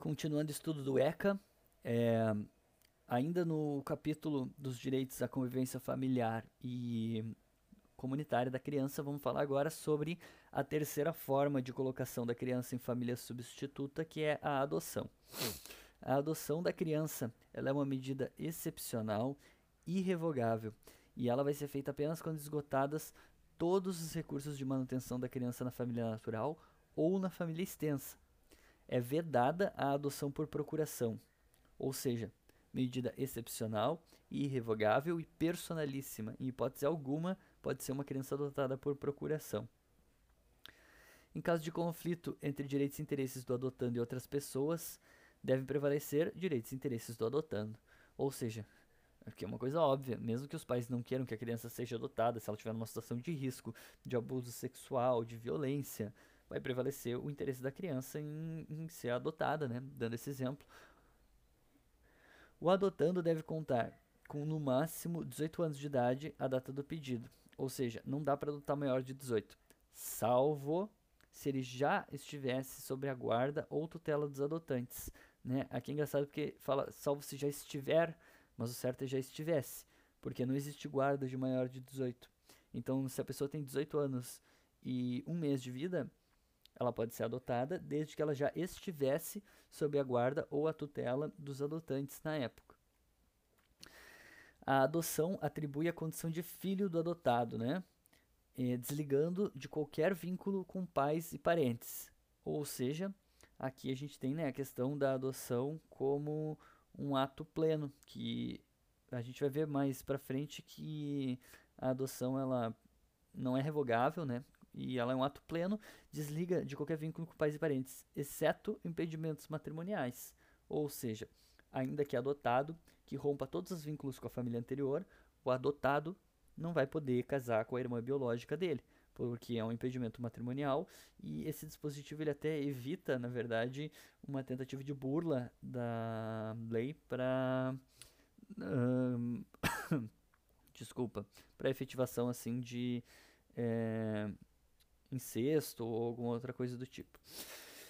Continuando o estudo do ECA, é, ainda no capítulo dos direitos à convivência familiar e comunitária da criança, vamos falar agora sobre a terceira forma de colocação da criança em família substituta, que é a adoção. A adoção da criança ela é uma medida excepcional, irrevogável, e ela vai ser feita apenas quando esgotadas todos os recursos de manutenção da criança na família natural ou na família extensa. É vedada a adoção por procuração, ou seja, medida excepcional, irrevogável e personalíssima. Em hipótese alguma, pode ser uma criança adotada por procuração. Em caso de conflito entre direitos e interesses do adotando e outras pessoas, devem prevalecer direitos e interesses do adotando. Ou seja, aqui é uma coisa óbvia, mesmo que os pais não queiram que a criança seja adotada, se ela estiver numa situação de risco, de abuso sexual, de violência, vai prevalecer o interesse da criança em, em ser adotada, né? Dando esse exemplo. O adotando deve contar com no máximo 18 anos de idade a data do pedido, ou seja, não dá para adotar maior de 18, salvo se ele já estivesse sob a guarda ou tutela dos adotantes. Né? Aqui é engraçado porque fala salvo se já estiver, mas o certo é já estivesse, porque não existe guarda de maior de 18. Então, se a pessoa tem 18 anos e um mês de vida, ela pode ser adotada desde que ela já estivesse sob a guarda ou a tutela dos adotantes na época. A adoção atribui a condição de filho do adotado, né? Eh, desligando de qualquer vínculo com pais e parentes. Ou seja, aqui a gente tem né, a questão da adoção como um ato pleno, que a gente vai ver mais para frente que a adoção ela não é revogável, né? E ela é um ato pleno, desliga de qualquer vínculo com pais e parentes, exceto impedimentos matrimoniais. Ou seja, ainda que adotado, que rompa todos os vínculos com a família anterior, o adotado não vai poder casar com a irmã biológica dele, porque é um impedimento matrimonial e esse dispositivo ele até evita, na verdade, uma tentativa de burla da lei para um, desculpa, para efetivação assim de é, incesto ou alguma outra coisa do tipo.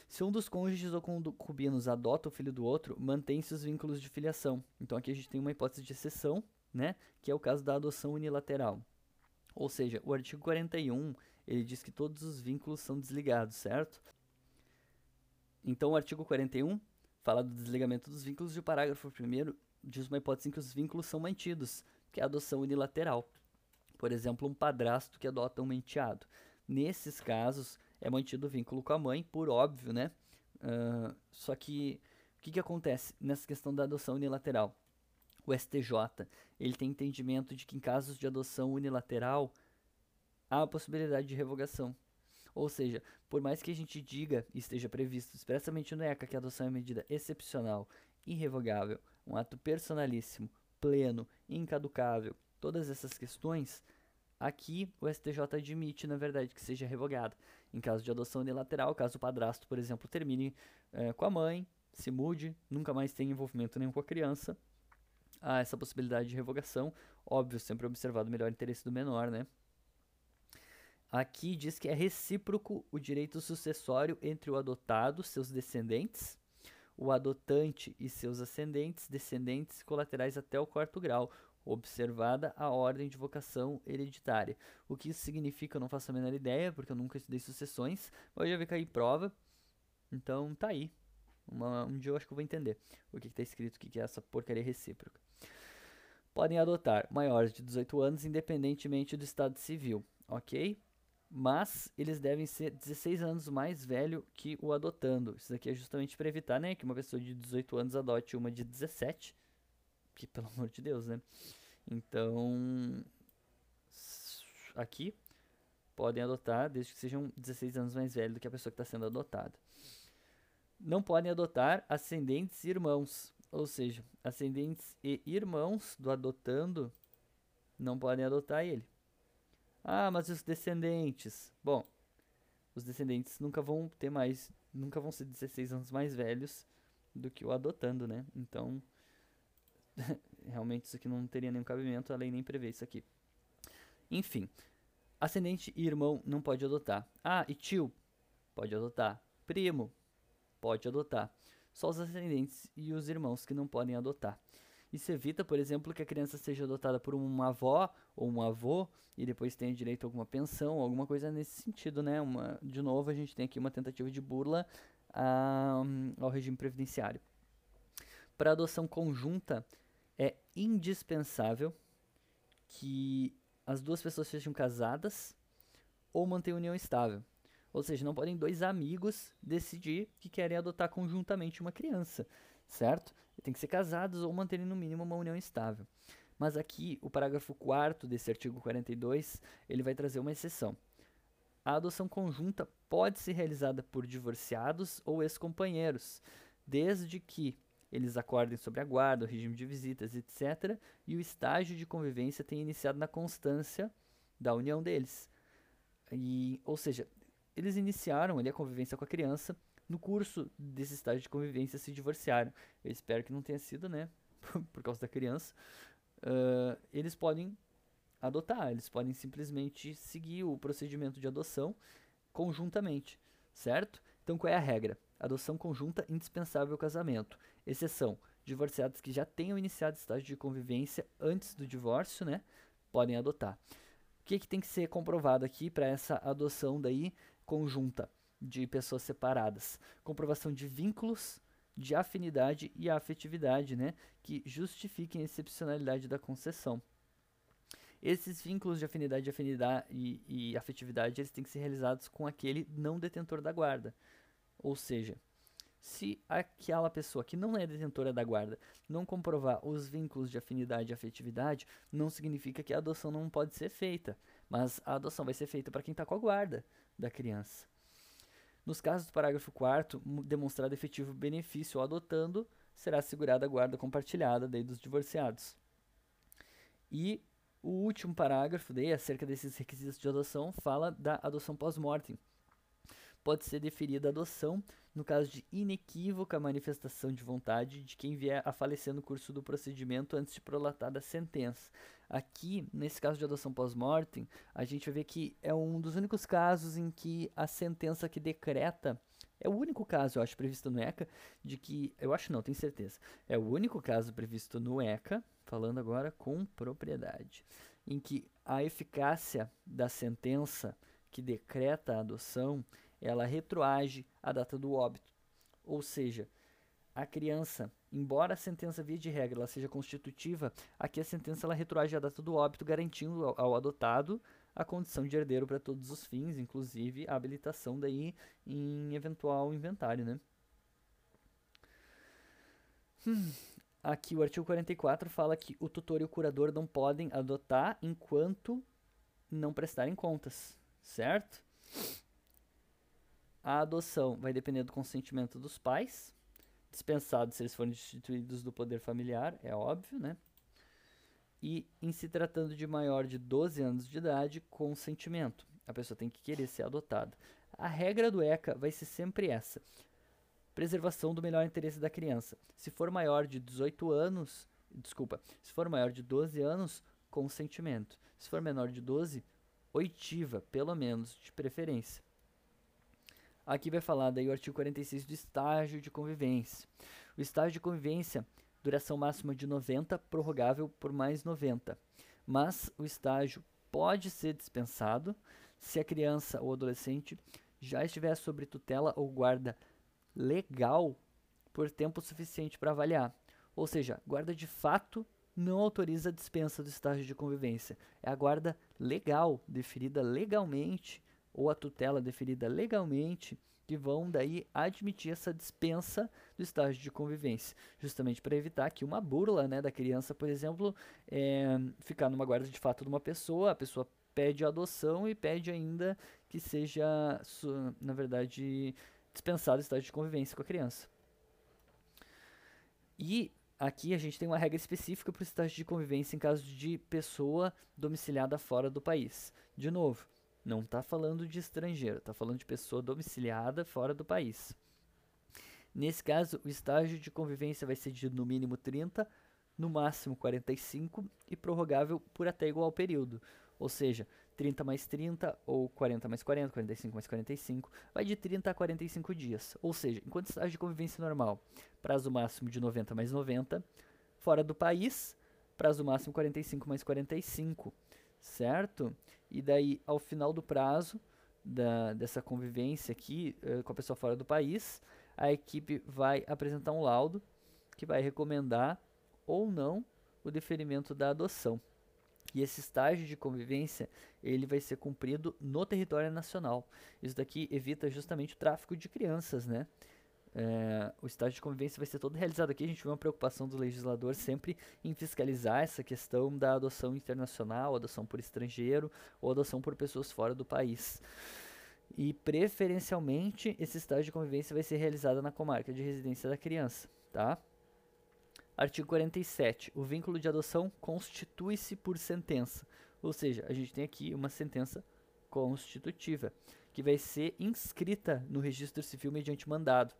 Se um dos cônjuges ou concubinos adota o filho do outro, mantém-se os vínculos de filiação. Então aqui a gente tem uma hipótese de exceção, né, que é o caso da adoção unilateral. Ou seja, o artigo 41, ele diz que todos os vínculos são desligados, certo? Então o artigo 41 fala do desligamento dos vínculos e o parágrafo 1 diz uma hipótese em que os vínculos são mantidos, que é a adoção unilateral. Por exemplo, um padrasto que adota um enteado. Nesses casos, é mantido o vínculo com a mãe, por óbvio, né? Uh, só que o que, que acontece nessa questão da adoção unilateral? O STJ ele tem entendimento de que em casos de adoção unilateral há a possibilidade de revogação. Ou seja, por mais que a gente diga e esteja previsto expressamente no ECA que a adoção é medida excepcional, irrevogável, um ato personalíssimo, pleno, incaducável, todas essas questões, Aqui, o STJ admite, na verdade, que seja revogada. Em caso de adoção unilateral, caso o padrasto, por exemplo, termine é, com a mãe, se mude, nunca mais tenha envolvimento nenhum com a criança, há essa possibilidade de revogação. Óbvio, sempre observado o melhor interesse do menor, né? Aqui diz que é recíproco o direito sucessório entre o adotado, seus descendentes, o adotante e seus ascendentes, descendentes colaterais até o quarto grau, observada a ordem de vocação hereditária. O que isso significa eu não faço a menor ideia, porque eu nunca estudei sucessões, mas eu já vi cair prova, então tá aí. Uma, um dia eu acho que eu vou entender o que está escrito, o que, que é essa porcaria recíproca. Podem adotar maiores de 18 anos, independentemente do estado civil, ok? Mas eles devem ser 16 anos mais velho que o adotando. Isso aqui é justamente para evitar né, que uma pessoa de 18 anos adote uma de 17 que pelo amor de Deus, né? Então, aqui podem adotar desde que sejam 16 anos mais velhos do que a pessoa que está sendo adotada. Não podem adotar ascendentes e irmãos, ou seja, ascendentes e irmãos do adotando não podem adotar ele. Ah, mas os descendentes? Bom, os descendentes nunca vão ter mais, nunca vão ser 16 anos mais velhos do que o adotando, né? Então, realmente isso aqui não teria nenhum cabimento, a lei nem prevê isso aqui. Enfim, ascendente e irmão não pode adotar. Ah, e tio pode adotar. Primo pode adotar. só os ascendentes e os irmãos que não podem adotar. Isso evita, por exemplo, que a criança seja adotada por uma avó ou um avô e depois tenha direito a alguma pensão, alguma coisa nesse sentido, né? Uma, de novo, a gente tem aqui uma tentativa de burla a, ao regime previdenciário. Para adoção conjunta, é indispensável que as duas pessoas sejam casadas ou mantenham união estável. Ou seja, não podem dois amigos decidir que querem adotar conjuntamente uma criança, certo? Tem que ser casados ou manterem no mínimo uma união estável. Mas aqui, o parágrafo 4 desse artigo 42, ele vai trazer uma exceção. A adoção conjunta pode ser realizada por divorciados ou ex-companheiros, desde que eles acordem sobre a guarda, o regime de visitas, etc., e o estágio de convivência tenha iniciado na constância da união deles. E, ou seja, eles iniciaram ali a convivência com a criança, no curso desse estágio de convivência se divorciaram. Eu espero que não tenha sido, né, por causa da criança. Uh, eles podem adotar, eles podem simplesmente seguir o procedimento de adoção conjuntamente, certo? Então qual é a regra? Adoção conjunta indispensável ao casamento. Exceção: divorciados que já tenham iniciado estágio de convivência antes do divórcio, né, podem adotar. O que, que tem que ser comprovado aqui para essa adoção daí conjunta de pessoas separadas? Comprovação de vínculos, de afinidade e afetividade, né, que justifiquem a excepcionalidade da concessão. Esses vínculos de afinidade, de afinidade e, e afetividade, eles têm que ser realizados com aquele não detentor da guarda. Ou seja, se aquela pessoa que não é detentora da guarda não comprovar os vínculos de afinidade e afetividade, não significa que a adoção não pode ser feita, mas a adoção vai ser feita para quem está com a guarda da criança. Nos casos do parágrafo 4 demonstrado efetivo benefício ao adotando, será assegurada a guarda compartilhada daí dos divorciados. E o último parágrafo, daí, acerca desses requisitos de adoção, fala da adoção pós-mortem. Pode ser deferida a adoção no caso de inequívoca manifestação de vontade de quem vier a falecer no curso do procedimento antes de prolatada a sentença. Aqui, nesse caso de adoção pós-mortem, a gente vai ver que é um dos únicos casos em que a sentença que decreta é o único caso, eu acho, previsto no ECA, de que. Eu acho não, tenho certeza. É o único caso previsto no ECA falando agora com propriedade, em que a eficácia da sentença que decreta a adoção, ela retroage à data do óbito. Ou seja, a criança, embora a sentença via de regra ela seja constitutiva, aqui a sentença ela retroage à data do óbito, garantindo ao, ao adotado a condição de herdeiro para todos os fins, inclusive a habilitação daí em eventual inventário, né? Hum, Aqui o artigo 44 fala que o tutor e o curador não podem adotar enquanto não prestarem contas, certo? A adoção vai depender do consentimento dos pais, dispensado se eles forem destituídos do poder familiar, é óbvio, né? E em se tratando de maior de 12 anos de idade, consentimento. A pessoa tem que querer ser adotada. A regra do ECA vai ser sempre essa preservação do melhor interesse da criança. Se for maior de 18 anos, desculpa, se for maior de 12 anos, consentimento. Se for menor de 12, oitiva, pelo menos, de preferência. Aqui vai falar daí o artigo 46 do estágio de convivência. O estágio de convivência, duração máxima de 90, prorrogável por mais 90. Mas o estágio pode ser dispensado se a criança ou adolescente já estiver sob tutela ou guarda legal por tempo suficiente para avaliar. Ou seja, guarda de fato não autoriza a dispensa do estágio de convivência. É a guarda legal, deferida legalmente, ou a tutela deferida legalmente, que vão daí admitir essa dispensa do estágio de convivência, justamente para evitar que uma burla né, da criança, por exemplo, é, ficar numa guarda de fato de uma pessoa, a pessoa pede adoção e pede ainda que seja, na verdade, dispensado o estágio de convivência com a criança. E aqui a gente tem uma regra específica para o estágio de convivência em caso de pessoa domiciliada fora do país. De novo, não está falando de estrangeiro, está falando de pessoa domiciliada fora do país. Nesse caso, o estágio de convivência vai ser de no mínimo 30, no máximo 45 e prorrogável por até igual período. Ou seja, 30 mais 30 ou 40 mais 40, 45 mais 45, vai de 30 a 45 dias. Ou seja, enquanto estágio de convivência normal, prazo máximo de 90 mais 90, fora do país, prazo máximo 45 mais 45, certo? E daí, ao final do prazo da, dessa convivência aqui uh, com a pessoa fora do país, a equipe vai apresentar um laudo que vai recomendar ou não o deferimento da adoção. E esse estágio de convivência, ele vai ser cumprido no território nacional. Isso daqui evita justamente o tráfico de crianças, né? É, o estágio de convivência vai ser todo realizado aqui. A gente vê uma preocupação do legislador sempre em fiscalizar essa questão da adoção internacional, adoção por estrangeiro ou adoção por pessoas fora do país. E preferencialmente esse estágio de convivência vai ser realizado na comarca de residência da criança, tá? Artigo 47. O vínculo de adoção constitui-se por sentença. Ou seja, a gente tem aqui uma sentença constitutiva, que vai ser inscrita no registro civil mediante mandado,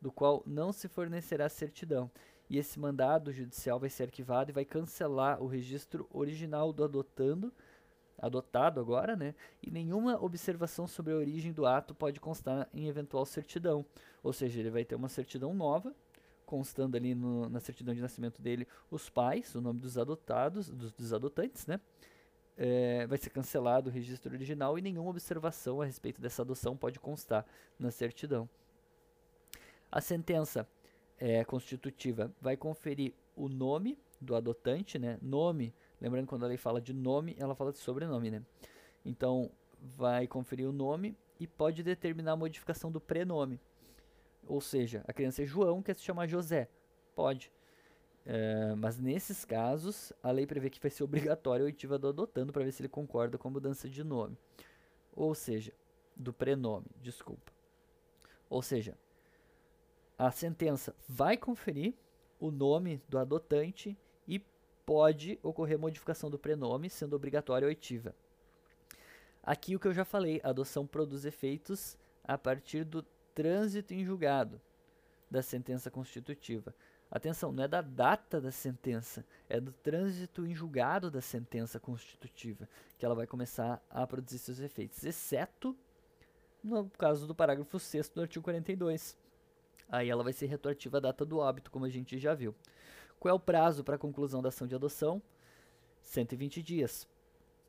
do qual não se fornecerá certidão. E esse mandado judicial vai ser arquivado e vai cancelar o registro original do adotando, adotado agora, né? E nenhuma observação sobre a origem do ato pode constar em eventual certidão. Ou seja, ele vai ter uma certidão nova constando ali no, na certidão de nascimento dele os pais, o nome dos adotados, dos, dos adotantes, né? É, vai ser cancelado o registro original e nenhuma observação a respeito dessa adoção pode constar na certidão. A sentença é, constitutiva vai conferir o nome do adotante, né? Nome, lembrando quando a lei fala de nome, ela fala de sobrenome, né? Então, vai conferir o nome e pode determinar a modificação do prenome. Ou seja, a criança é João, quer se chamar José. Pode. É, mas nesses casos, a lei prevê que vai ser obrigatório o oitiva do adotando para ver se ele concorda com a mudança de nome. Ou seja, do prenome, desculpa. Ou seja, a sentença vai conferir o nome do adotante e pode ocorrer modificação do prenome, sendo obrigatória a oitiva. Aqui o que eu já falei, a adoção produz efeitos a partir do trânsito em julgado da sentença constitutiva. Atenção, não é da data da sentença, é do trânsito em julgado da sentença constitutiva que ela vai começar a produzir seus efeitos, exceto no caso do parágrafo 6 do artigo 42. Aí ela vai ser retroativa à data do óbito, como a gente já viu. Qual é o prazo para a conclusão da ação de adoção? 120 dias,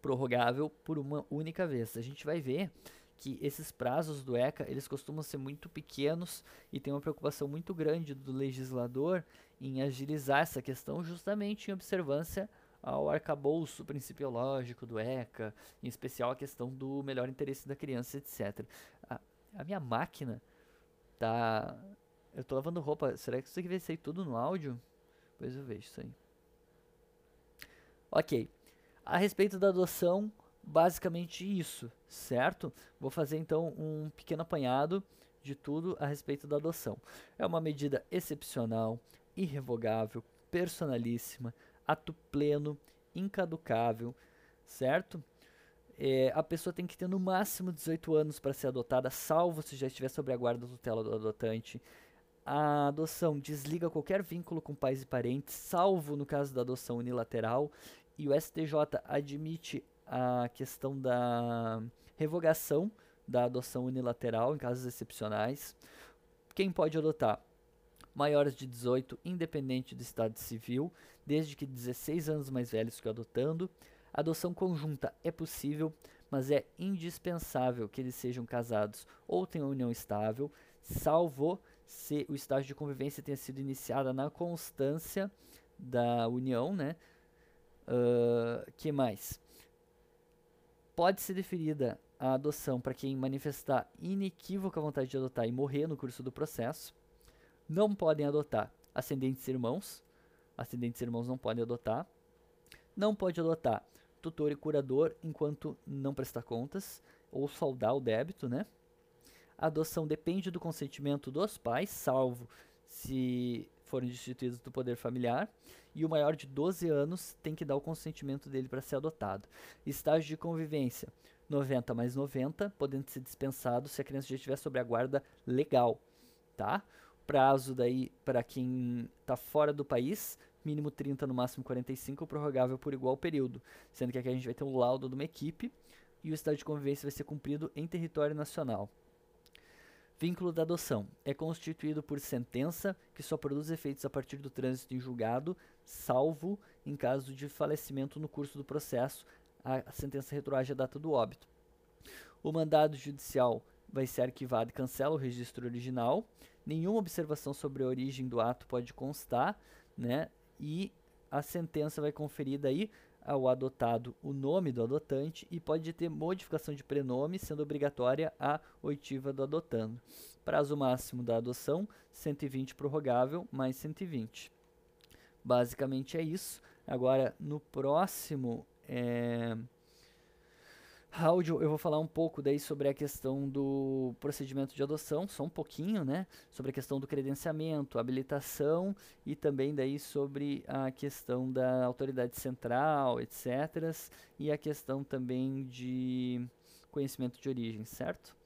prorrogável por uma única vez. A gente vai ver que esses prazos do ECA eles costumam ser muito pequenos e tem uma preocupação muito grande do legislador em agilizar essa questão justamente em observância ao arcabouço principiológico do ECA, em especial a questão do melhor interesse da criança, etc. A, a minha máquina tá... Eu tô lavando roupa, será que isso aqui vai sair tudo no áudio? Pois eu vejo isso aí. Ok. A respeito da adoção, basicamente isso, certo? Vou fazer então um pequeno apanhado de tudo a respeito da adoção. É uma medida excepcional, irrevogável, personalíssima, ato pleno, incaducável, certo? É, a pessoa tem que ter no máximo 18 anos para ser adotada, salvo se já estiver sob a guarda da tutela do adotante. A adoção desliga qualquer vínculo com pais e parentes, salvo no caso da adoção unilateral, e o STJ admite a questão da revogação da adoção unilateral em casos excepcionais. Quem pode adotar? Maiores de 18, independente do estado civil, desde que 16 anos mais velhos que o adotando. Adoção conjunta é possível, mas é indispensável que eles sejam casados ou tenham união estável, salvo se o estágio de convivência tenha sido iniciado na constância da união, né? Uh, que mais? pode ser deferida a adoção para quem manifestar inequívoca vontade de adotar e morrer no curso do processo. Não podem adotar ascendentes irmãos. Ascendentes irmãos não podem adotar. Não pode adotar tutor e curador enquanto não prestar contas ou saldar o débito, né? A adoção depende do consentimento dos pais, salvo se forem destituídos do poder familiar, e o maior de 12 anos tem que dar o consentimento dele para ser adotado. Estágio de convivência: 90 mais 90, podendo ser dispensado se a criança já estiver sob a guarda legal, tá? Prazo daí para quem está fora do país, mínimo 30, no máximo 45, prorrogável por igual período, sendo que aqui a gente vai ter um laudo de uma equipe e o estado de convivência vai ser cumprido em território nacional. Vínculo da adoção é constituído por sentença que só produz efeitos a partir do trânsito em julgado, salvo em caso de falecimento no curso do processo, a sentença retroage à data do óbito. O mandado judicial vai ser arquivado e cancela o registro original. Nenhuma observação sobre a origem do ato pode constar, né? E a sentença vai conferir daí ao adotado o nome do adotante e pode ter modificação de prenome, sendo obrigatória a oitiva do adotando. Prazo máximo da adoção, 120 prorrogável, mais 120. Basicamente é isso. Agora, no próximo é, áudio, eu vou falar um pouco daí sobre a questão do procedimento de adoção, só um pouquinho, né? Sobre a questão do credenciamento, habilitação e também daí sobre a questão da autoridade central, etc. E a questão também de conhecimento de origem, certo?